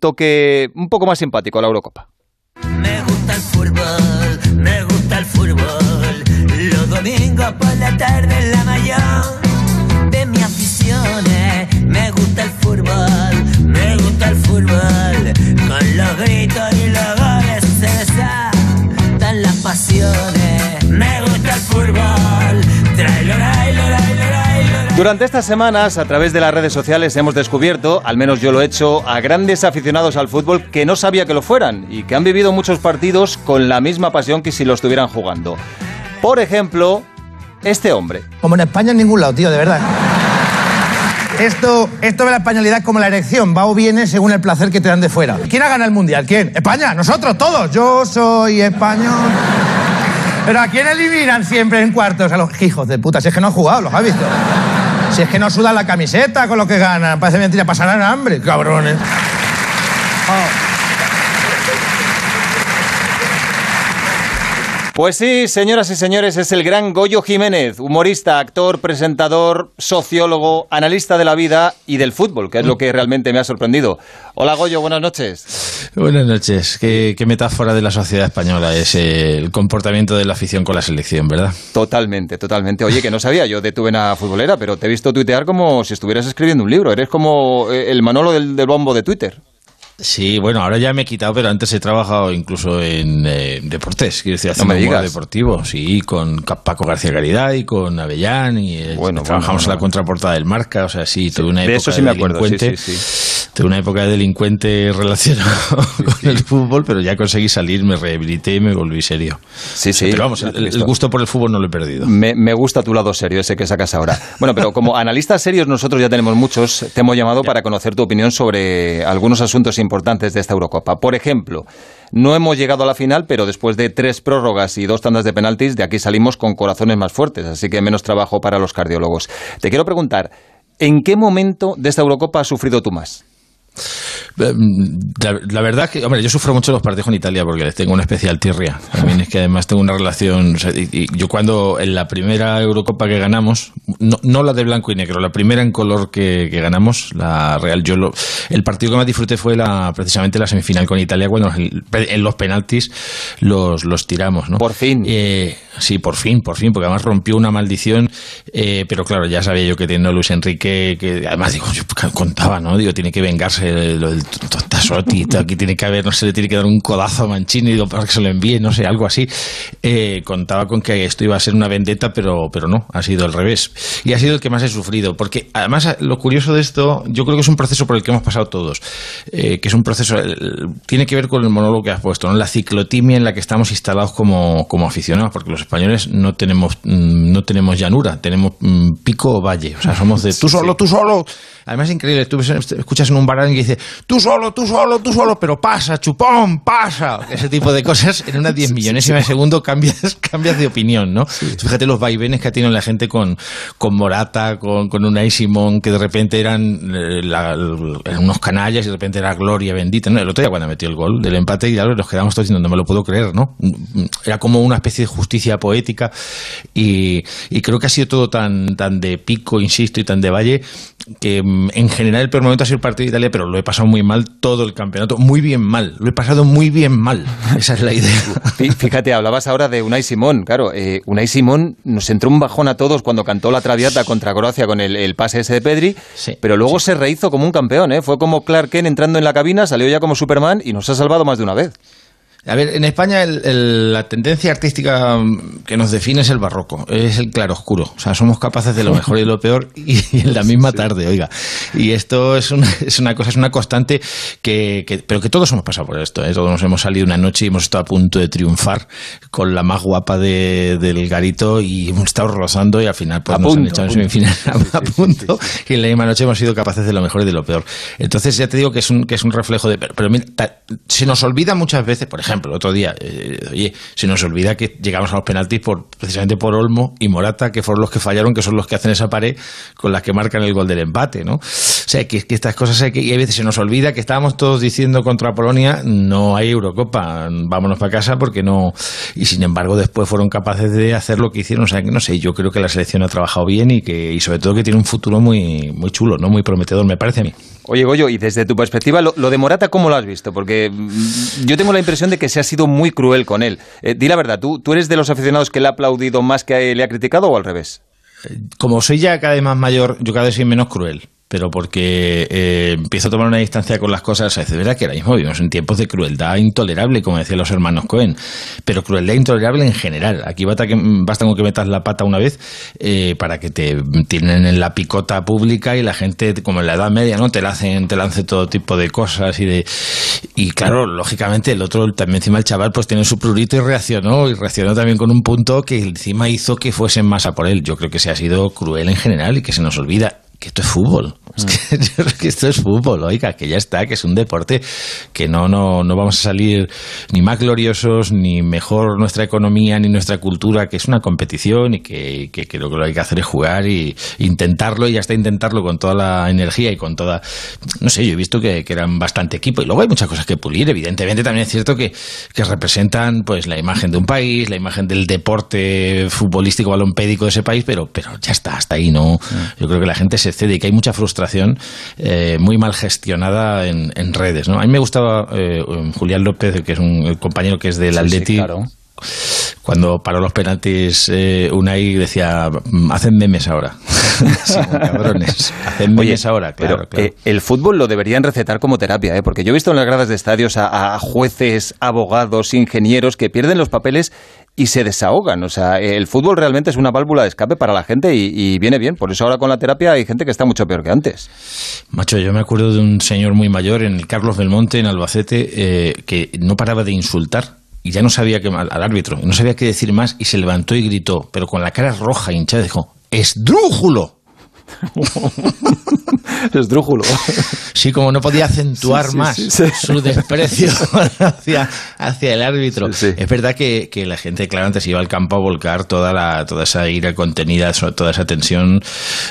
toque un poco más simpático a la Eurocopa. Me gusta el fútbol, me gusta el fútbol. Los domingos por la tarde en la mayor Durante estas semanas, a través de las redes sociales, hemos descubierto, al menos yo lo he hecho, a grandes aficionados al fútbol que no sabía que lo fueran y que han vivido muchos partidos con la misma pasión que si lo estuvieran jugando. Por ejemplo, este hombre. Como en España en ningún lado, tío, de verdad. Esto, esto de la españolidad es como la erección, va o viene según el placer que te dan de fuera. ¿Quién ha ganado el mundial? ¿Quién? España, nosotros, todos. Yo soy español. Pero ¿a quién eliminan siempre en cuartos? A los hijos de puta, si es que no han jugado, ¿los has visto? Si es que no sudan la camiseta con lo que ganan, parece mentira, pasarán hambre, cabrones. Pues sí, señoras y señores, es el gran Goyo Jiménez, humorista, actor, presentador, sociólogo, analista de la vida y del fútbol, que es lo que realmente me ha sorprendido. Hola Goyo, buenas noches. Buenas noches. Qué, qué metáfora de la sociedad española es el comportamiento de la afición con la selección, ¿verdad? Totalmente, totalmente. Oye, que no sabía yo de tu vena futbolera, pero te he visto tuitear como si estuvieras escribiendo un libro. Eres como eh, el Manolo del, del bombo de Twitter. Sí, bueno, ahora ya me he quitado, pero antes he trabajado incluso en eh, deportes, quiero decir, haciendo me humor deportivo, sí, con Paco García Caridad y con Avellán, y eh, Bueno, trabajamos bueno, en la contraportada del Marca, o sea, sí, tuve una de época eso sí me acuerdo, sí, delincuente, sí, sí. tuve una época de delincuente relacionado con el fútbol, pero ya conseguí salir, me rehabilité y me volví serio. Sí, sí. Pero vamos, el, el gusto por el fútbol no lo he perdido. Me, me gusta tu lado serio, ese que sacas ahora. Bueno, pero como analistas serios nosotros ya tenemos muchos, te hemos llamado para conocer tu opinión sobre algunos asuntos importantes de esta Eurocopa. Por ejemplo, no hemos llegado a la final, pero después de tres prórrogas y dos tandas de penaltis, de aquí salimos con corazones más fuertes, así que menos trabajo para los cardiólogos. Te quiero preguntar, ¿en qué momento de esta Eurocopa has sufrido tú más? Eh, La, la verdad que, hombre, yo sufro mucho los partidos con Italia porque les tengo una especial tirria. También es que además tengo una relación. o sea, y- y yo cuando en la primera Eurocopa que ganamos, no, no la de blanco y negro, la primera en color que, que ganamos, la Real, yo lo, el partido que más disfruté fue la, precisamente la semifinal con Italia cuando en, los penaltis los, los tiramos, ¿no? Por fin. Eh, sí, por fin, por fin, porque además rompió una maldición, eh, pero claro, ya sabía yo que teniendo a Luis Enrique, que además digo, yo contaba, ¿no? Digo, tiene que vengarse lo del Tasotti, aquí tiene que haber, no sé, le tiene que dar un codazo a Mancini para que se lo envíe, no sé, algo así. Eh, contaba con que esto iba a ser una vendetta, pero, pero no, ha sido al revés. Y ha sido el que más he sufrido, porque además lo curioso de esto, yo creo que es un proceso por el que hemos pasado todos, eh, que es un proceso, eh, tiene que ver con el monólogo que has puesto, ¿no? la ciclotimia en la que estamos instalados como, como aficionados, porque los españoles no tenemos, mm, no tenemos llanura, tenemos mm, pico o valle, o sea, somos de tú solo, tú solo. Además es increíble, tú escuchas en un bar que dice, tú solo, tú solo, tú solo, pero pasa, chupón, pasa. Ese tipo de cosas, en una diez millonésima de segundo cambias, cambias de opinión, ¿no? Fíjate los vaivenes que ha tenido la gente con, con Morata, con, con Unai Simón, que de repente eran, eh, la- eran unos canallas y de repente era gloria bendita. ¿no? El otro día cuando metió el gol del empate y nos quedamos todos diciendo, no me lo puedo creer, ¿no? Era como una especie de justicia poética y, y creo que ha sido todo tan, tan de pico, insisto, y tan de valle que mm, en general el peor momento ha sido el partido de Italia, pero lo he pasado muy mal todo el campeonato, muy bien mal, lo he pasado muy bien mal, esa es la idea. Fí- Fíjate, hablabas ahora de Unai Simón. Claro, eh, Unai Simón nos entró un bajón a todos cuando cantó la Traviata contra Croacia con el, el pase ese de Pedri, Sí, pero luego se rehizo como un campeón. ¿eh? Fue como Clark Kent entrando en la cabina, salió ya como Superman y nos ha salvado más de una vez. A ver, en España el- el- la tendencia artística que nos define es el barroco, es el claroscuro. O sea, somos capaces de lo mejor y de lo peor y, y en la misma tarde, oiga. Y esto es una, es una cosa, es una constante que, que- pero que todos hemos pasado por esto. ¿eh? Todos nos hemos salido una noche y hemos estado a punto de triunfar con la más guapa de- del garito y hemos estado rozando y al final pues, A nos han punto, echado a en semifinal a, a punto y en la misma noche hemos sido capaces de lo mejor y de lo peor. Entonces ya te digo que es un, que es un reflejo de... Pero, pero mira, ta- se nos olvida muchas veces, por ejemplo, ejemplo, otro día, eh, oye, se nos olvida que llegamos a los penaltis por precisamente por Olmo y Morata, que fueron los que fallaron, que son los que hacen esa pared con las que marcan el gol del empate, ¿no? Sea, que, que estas cosas hay que, y a veces se nos olvida que estábamos todos diciendo contra Polonia, no hay Eurocopa, vámonos para casa porque no, y sin embargo después fueron capaces de hacer lo que hicieron, o sea, que no sé, yo creo que la selección ha trabajado bien y que, y sobre todo que tiene un futuro muy, muy chulo, ¿no? Muy prometedor, me parece a mí. Oye, Goyo, y desde tu perspectiva, lo, lo de Morata, ¿cómo lo has visto? Porque mm, yo tengo la impresión de que se ha sido muy cruel con él. Eh, di la verdad, ¿tú, ¿tú eres de los aficionados que le ha aplaudido más que le ha criticado o al revés? Como soy ya cada vez más mayor, yo cada vez soy menos cruel pero porque eh, empiezo a tomar una distancia con las cosas. Verdad que ahora mismo vivimos en tiempos de crueldad intolerable, como decían los hermanos Cohen, pero crueldad intolerable en general. Aquí basta, que, basta con que metas la pata una vez eh, para que te tienen en la picota pública y la gente, como en la Edad Media, ¿no? te, lancen, te lance todo tipo de cosas y de... Y claro, lógicamente el otro, también encima el chaval, pues tiene su prurito y reaccionó, y reaccionó también con un punto que encima hizo que fuesen más a por él. Yo creo que se ha sido cruel en general y que se nos olvida que esto es fútbol. Es que, que, esto es fútbol, oiga, que ya está, que es un deporte que no, no, no vamos a salir ni más gloriosos, ni mejor nuestra economía, ni nuestra cultura, que es una competición y que, que, que lo que hay que hacer es jugar y intentarlo y hasta intentarlo con toda la energía y con toda... No sé, yo he visto que, eran bastante equipo y luego hay muchas cosas que pulir, evidentemente también es cierto que, que representan pues la imagen de un país, la imagen del deporte futbolístico balompédico de ese país, pero, pero ya está, hasta ahí, ¿no? Yo creo que la gente se excede y que hay mucha frustración eh, muy mal gestionada en, en, redes. ¿no? A mí me gustaba eh, Julián López, que es un compañero que es del Sí, sí, Atleti. claro. Cuando paró los penaltis, eh, Unai decía, hacen memes ahora. Sí, cabrones, hacen memes ahora, claro. Pero claro. eh, el fútbol lo deberían recetar como terapia, ¿eh? porque yo he visto en las gradas de estadios a, a jueces, abogados, ingenieros que pierden los papeles y se desahogan. O sea, el fútbol realmente es una válvula de escape para la gente y, y, viene bien. Por eso ahora con la terapia hay gente que está mucho peor que antes. Macho, yo me acuerdo de un señor muy mayor en el Carlos Belmonte, en Albacete, eh, que no paraba de insultar y ya no sabía qué al árbitro, no sabía qué decir más y se levantó y gritó, pero con la cara roja, hinchada, dijo, ¡esdrújulo! Esdrújulo. Sí, como no podía acentuar Sí, más sí, sí. su desprecio hacia, hacia el árbitro. Es verdad que, que la gente, claro, antes iba al campo a volcar toda, la, toda esa ira contenida, toda esa tensión.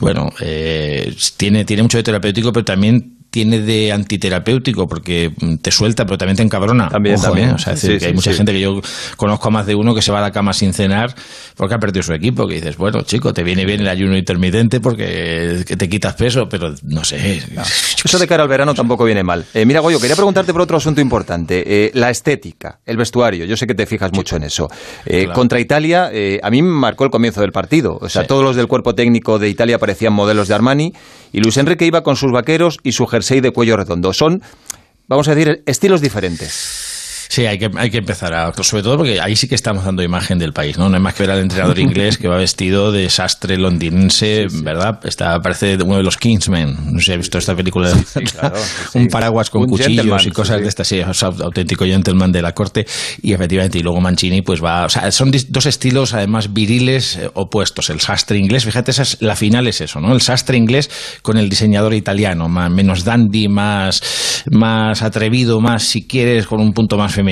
Bueno, eh, tiene, tiene mucho de terapéutico, pero también tiene de antiterapéutico porque mm, te suelta pero también te encabrona También, Ojo, también. ¿eh? o sea, es Sí, decir, que sí, hay mucha sí. gente que yo conozco a más de uno que se va a la cama sin cenar porque ha perdido su equipo que dices bueno chico te viene bien el ayuno intermitente porque que te quitas peso pero no sé Eso de cara al verano tampoco viene mal. Eh, mira, Goyo, quería preguntarte por otro asunto importante. Eh, la estética, el vestuario. Yo sé que te fijas mucho en eso. Eh, Claro. Contra Italia, eh, a mí me marcó el comienzo del partido. O sea, Sí. todos los del cuerpo técnico de Italia parecían modelos de Armani y Luis Enrique iba con sus vaqueros y su jersey de cuello redondo. Son, vamos a decir, estilos diferentes. Sí, hay que, hay que empezar a. Sobre todo porque ahí sí que estamos dando imagen del país, ¿no? No hay más que ver al entrenador inglés que va vestido de sastre londinense, ¿verdad? Está, parece uno de los Kingsmen. No sé si he visto esta película. claro, sí. Un paraguas con Un cuchillos y cosas de estas, sí, es auténtico gentleman de la corte. Y efectivamente, y luego Mancini, pues va. O sea, son dos estilos además viriles eh, opuestos. El sastre inglés, fíjate, esa es- la final es eso, ¿no? El sastre inglés con el diseñador italiano, más, menos dandy, más, más atrevido, más, si quieres, con un punto más femenino.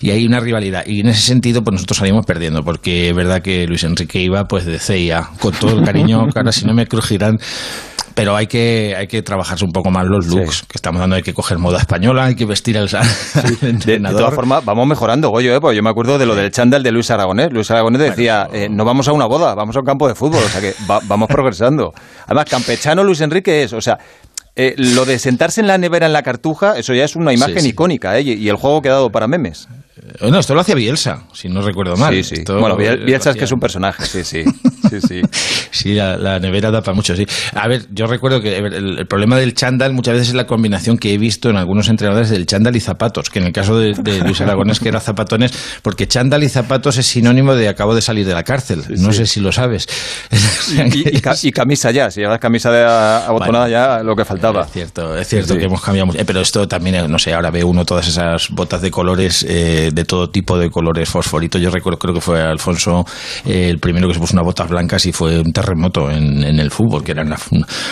Y hay una rivalidad. Y en ese sentido, pues nosotros salimos perdiendo, porque es verdad que Luis Enrique iba pues de CIA, con todo el cariño, ahora si no me crujirán. Pero hay que, hay que trabajarse un poco más los looks Sí. que estamos dando. Hay que coger moda española, hay que vestir al, al De, todas formas, vamos mejorando, Goyo, ¿eh? Porque yo me acuerdo de lo del chándal de Luis Aragonés. Luis Aragonés decía, eh, no vamos a una boda, vamos a un campo de fútbol. O sea que va- vamos progresando. Además, campechano Luis Enrique es, o sea, eh, lo de sentarse en la nevera en la cartuja, eso ya es una imagen sí. icónica, ¿eh? Y, el juego ha quedado para memes. Eh, No, esto lo hacía Bielsa, si no recuerdo mal. sí, sí. Esto, bueno, Biel- Bielsa es que es un personaje, sí, sí. Sí, sí. Sí, la, la nevera da para mucho, sí. A ver, yo recuerdo que ver, el, el problema del chándal muchas veces es la combinación que he visto en algunos entrenadores del chándal y zapatos, que en el caso de, de Luis Aragonés que era zapatones, porque chándal y zapatos es sinónimo de acabo de salir de la cárcel. no sí. sé si lo sabes. Y, y ca- y camisa ya, si llevas camisa de abotonada ya, lo que faltaba. Es cierto, es cierto Sí. que hemos cambiado mucho. Eh, pero esto también, eh, no sé, ahora ve uno todas esas botas de colores eh, de todo tipo de colores fosforitos. Yo recuerdo, creo que fue Alfonso eh, el primero que se puso unas botas blancas y fue un terremoto en, en el fútbol, que eran las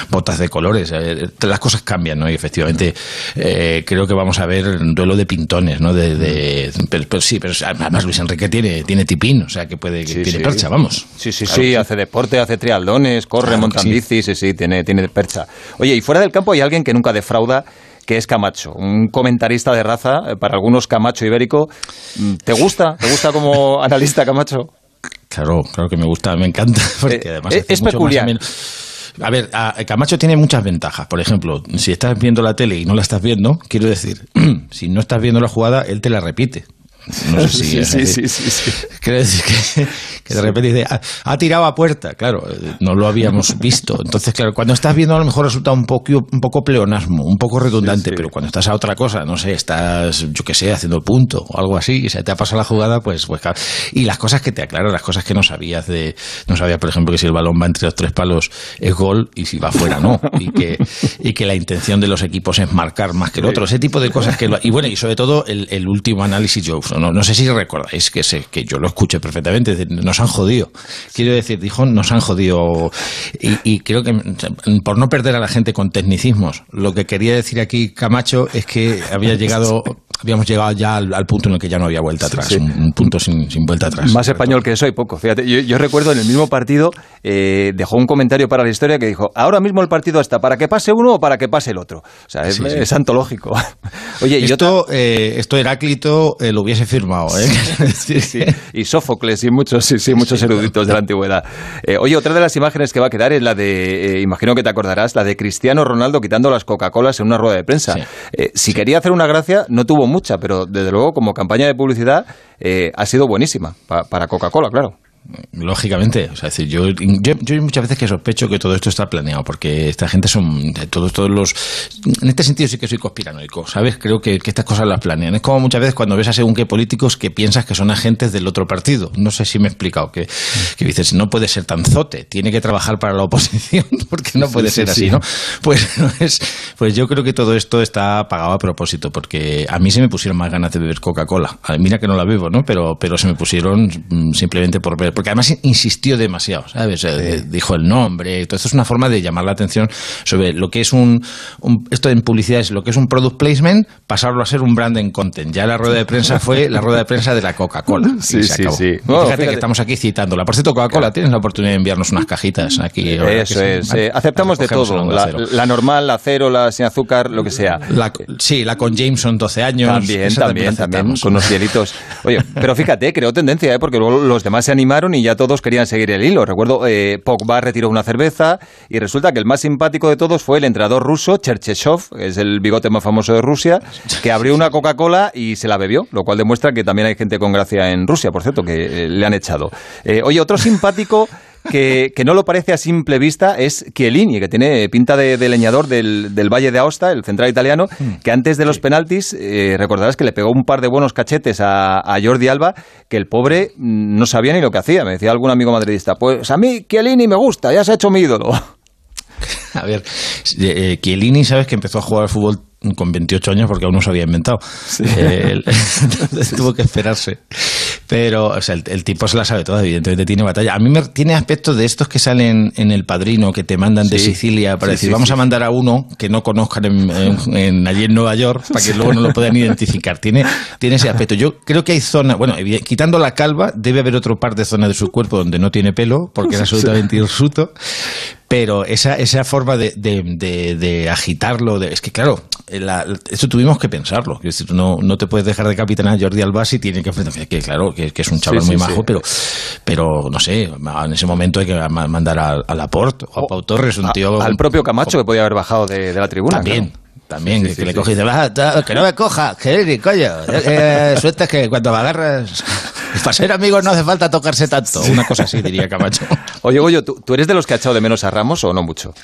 botas de colores. Eh, las cosas cambian, ¿no? Y efectivamente eh, creo que vamos a ver un duelo de pintones, ¿no? De, de- pero, pero sí, pero además Luis Enrique tiene, tiene tipín, o sea que puede que Sí, tiene sí. percha, vamos. Sí, sí, Claro sí, hace deporte, hace trialdones, corre, Claro monta sí. bici, sí, sí, tiene, tiene percha. Oye, y fuera del campo hay alguien que nunca defrauda, que es Camacho, un comentarista de raza, eh, para algunos Camacho ibérico. Mm, ¿Te gusta? ¿Te gusta como analista Camacho? Claro, claro que me gusta, me encanta, porque Eh, además es- peculiar. A ver, a- Camacho tiene muchas ventajas. Por ejemplo, si estás viendo la tele y no la estás viendo, quiero decir, si no estás viendo la jugada, él te la repite. No sé si Sí, sí, sí, sí, decir que, que de repente dice, "Ha- ha tirado a puerta. Claro, no lo habíamos visto. Entonces, claro, cuando estás viendo a lo mejor resulta un poco, un poco pleonasmo, un poco redundante, Sí, sí. pero cuando estás a otra cosa, no sé, estás, yo qué sé, haciendo punto o algo así, y se te ha pasado la jugada, pues, pues claro. Y las cosas que te aclaran, las cosas que no sabías de, no sabías, por ejemplo, que si el balón va entre los tres palos es gol y si va fuera no. Y que, y que la intención de los equipos es marcar más que el otro. Ese tipo de cosas que lo- y bueno, y sobre todo el, el último análisis, yo no, no sé si recordáis que sé, que yo lo escuché perfectamente, nos han jodido. Quiero decir, dijo, nos han jodido. Y, y creo que por no perder a la gente con tecnicismos, lo que quería decir aquí Camacho es que había llegado, habíamos llegado ya al, al punto en el que ya no había vuelta atrás, sí. Un, un punto sin, sin vuelta atrás. Más español que eso hay poco. Fíjate, yo, yo recuerdo en el mismo partido, eh, dejó un comentario para la historia que dijo, ahora mismo el partido está para que pase uno o para que pase el otro. O sea, es, Sí, sí. es antológico. Oye, y otra- Esto, eh, esto Heráclito eh, lo hubiese firmado, ¿eh? Sí, sí. Y Sófocles y muchos, sí, sí, muchos eruditos de la antigüedad. Eh, oye, otra de las imágenes que va a quedar es la de, eh, imagino que te acordarás, la de Cristiano Ronaldo quitando las Coca-Colas en una rueda de prensa. Sí. Eh, si quería hacer una gracia, no tuvo mucha, pero desde luego como campaña de publicidad eh, ha sido buenísima pa- para Coca-Cola, claro. Lógicamente, o sea, es decir, yo, yo, muchas veces que sospecho que todo esto está planeado, porque esta gente son todos, todos los. En este sentido sí que soy conspiranoico, ¿sabes? Creo que, que estas cosas las planean. Es como muchas veces cuando ves a según qué políticos que piensas que son agentes del otro partido. No sé si me he explicado, que, que dices, no puede ser tan zote, tiene que trabajar para la oposición, porque no puede sí, ser sí. así, ¿no? Pues, no es, pues yo creo que todo esto está pagado a propósito, porque a mí se me pusieron más ganas de beber Coca-Cola. Mira que no la bebo, ¿no? Pero, pero se me pusieron simplemente por ver. Porque además insistió demasiado, ¿sabes? Eh, Dijo el nombre. Todo esto es una forma de llamar la atención sobre lo que es un, un- Esto en publicidad es lo que es un product placement, pasarlo a ser un branding content. Ya la rueda de prensa fue la rueda de prensa de la Coca-Cola. Sí, sí, acabó. sí. Bueno, fíjate, fíjate. que estamos aquí citándola. Por cierto, Coca-Cola, tienes la oportunidad de enviarnos unas cajitas aquí. Eso es. Eh, aceptamos de todo. La, normal, la cero, la sin azúcar, lo que sea. La- sí, la con Jameson, 12 años. También, también, también, con unos hielitos. Oye, pero fíjate, creó tendencia, ¿eh? porque luego los demás se animaron y ya todos querían seguir el hilo. Recuerdo, eh, Pogba retiró una cerveza y resulta que el más simpático de todos fue el entrenador ruso, Cherchesov, que es el bigote más famoso de Rusia, que abrió una Coca-Cola y se la bebió, lo cual demuestra que también hay gente con gracia en Rusia, por cierto, que eh, le han echado. Eh, oye, otro simpático... Que, que no lo parece a simple vista es Chiellini, que tiene pinta de, de leñador del, del Valle de Aosta, el central italiano, que antes de los penaltis, eh, recordarás que le pegó un par de buenos cachetes a, a Jordi Alba, que el pobre no sabía ni lo que hacía. Me decía algún amigo madridista, pues a mí Chiellini me gusta, ya se ha hecho mi ídolo. A ver, eh, Chiellini, sabes que empezó a jugar al fútbol con 28 años porque aún no se había inventado. Eh, él- tuvo que esperarse. Pero, o sea, el, el tipo se la sabe toda, evidentemente tiene batalla. A mí me tiene aspectos de estos que salen en El Padrino, que te mandan de. Sicilia para Sí, decir, sí, vamos a mandar a uno que no conozcan en, en- en- allí en Nueva York, para que luego no lo puedan identificar. Tiene, tiene ese aspecto. Yo creo que hay zonas, bueno, quitando la calva, debe haber otro par de zonas de su cuerpo donde no tiene pelo, porque es absolutamente hirsuto. Pero esa, esa forma de, de, de- de agitarlo, de- es que claro, la- esto tuvimos que pensarlo. Es decir, no, no te puedes dejar de capitán a Jordi Alba si tiene que enfrentar. Que claro, que, que es un chaval Sí, muy sí. majo, pero, pero no sé, en ese momento hay que ma- mandar a, a Laporte o a Pau Torres, un A- tío. al propio Camacho, que podía haber bajado de, la tribuna. También. claro. También, Sí, que, sí, que le coge y dice, "Va, ta- que no me coja, que coño. Eh, suelta que cuando me agarras, para ser amigos no hace falta tocarse tanto. Una cosa así, diría Camacho. Oye, Goyo, ¿tú, tú eres de los que ha echado de menos a Ramos o no mucho?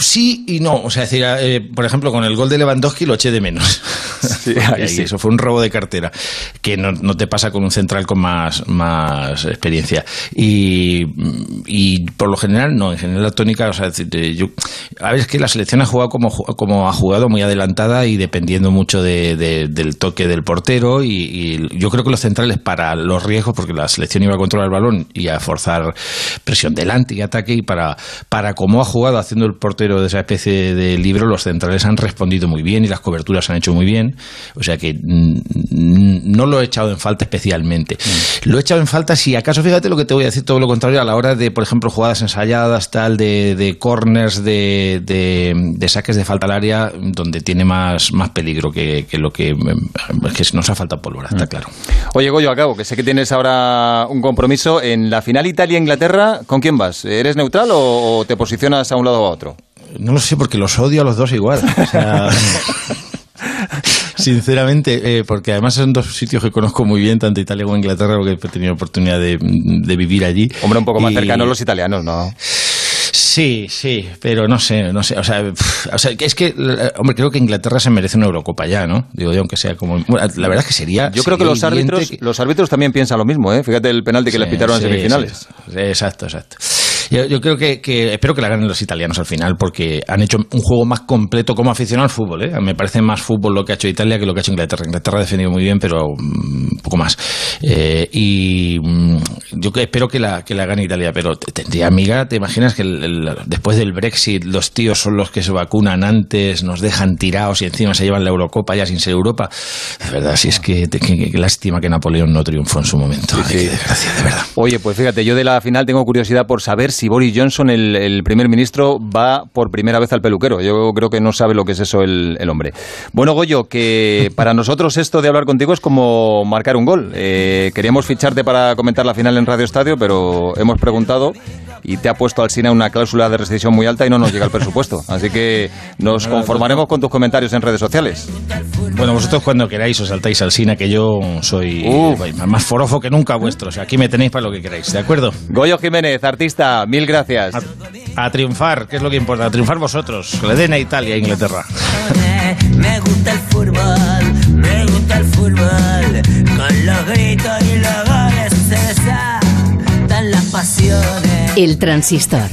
Sí y no. O sea, es decir, eh, por ejemplo, con el gol de Lewandowski lo eché de menos. Sí, ahí. Eso fue un robo de cartera, que no, no te pasa con un central con más, más experiencia. Y, y por lo general, no, en general la tónica, o sea, es decir, yo, a ver, es que la selección ha jugado como, como ha jugado, muy adelantada y dependiendo mucho de- de- del toque del portero. Y, y yo creo que los centrales, para los riesgos, porque la selección iba a controlar el balón y a forzar presión delante y ataque, y para, para cómo ha jugado haciendo el portero de esa especie de libro, los centrales han respondido muy bien y las coberturas han hecho muy bien. O sea que mm, mm, no lo he echado en falta especialmente. Lo he echado en falta si acaso, fíjate lo que te voy a decir, todo lo contrario, a la hora de, por ejemplo, jugadas ensayadas, tal, de, de corners, de, de, de saques de falta al área, donde tiene más, más peligro que, que lo que, mm, que nos ha faltado pólvora, está claro. Oye, Goyo, acabo, que sé que tienes ahora un compromiso. En la final Italia-Inglaterra, ¿con quién vas? ¿Eres neutral o, o te posicionas a un lado o a otro? No lo sé porque los odio a los dos igual. O sea, sinceramente, eh, porque además son dos sitios que conozco muy bien, tanto Italia como Inglaterra, porque he tenido oportunidad de, de vivir allí. Hombre, un poco más Y- cercanos los italianos, ¿no? Sí, sí, pero no sé, no sé. O sea, o sea, es que, eh, hombre, creo que Inglaterra se merece una Eurocopa ya, ¿no? Digo, aunque sea como. bueno, la verdad es que sería. Yo creo que los árbitros, que- los árbitros también piensan lo mismo, ¿eh? Fíjate el penalti que les Sí, pitaron en semifinales. sí. Exacto, exacto. Yo, yo creo que, que espero que la ganen los italianos al final porque han hecho un juego más completo como aficionado al fútbol. ¿eh? Me parece más fútbol lo que ha hecho Italia que lo que ha hecho Inglaterra. Inglaterra ha defendido muy bien, pero mm, un poco más. Eh, y mm, yo espero que la, que la gane Italia, pero te- tendría amiga, ¿te imaginas que el- el- después del Brexit los tíos son los que se vacunan antes, nos dejan tirados y encima se llevan la Eurocopa ya sin ser Europa? De verdad, si es que, que- lástima que Napoleón no triunfó en su momento. Ay, qué desgracia, de verdad. Oye, pues fíjate, yo de la final tengo curiosidad por saber si Boris Johnson, el, el primer ministro, va por primera vez al peluquero. Yo creo que no sabe lo que es eso el, el hombre. Bueno, Goyo, que para nosotros esto de hablar contigo es como marcar un gol. Eh, queríamos ficharte para comentar la final en Radio Estadio, pero hemos preguntado y te ha puesto al Sina una cláusula de rescisión muy alta y no nos llega el presupuesto. Así que nos conformaremos con tus comentarios en redes sociales. Bueno, vosotros cuando queráis os saltáis al Sina, que yo soy más forofo que nunca vuestro. O sea, aquí me tenéis para lo que queráis, ¿de acuerdo? Goyo Jiménez, artista, mil gracias. A, a triunfar, que es lo que importa, a triunfar vosotros. Que le den a Italia e Inglaterra. Me gusta el fútbol, me gusta el fútbol. Con los gritos y los goles se desatan las pasiones. El transistor.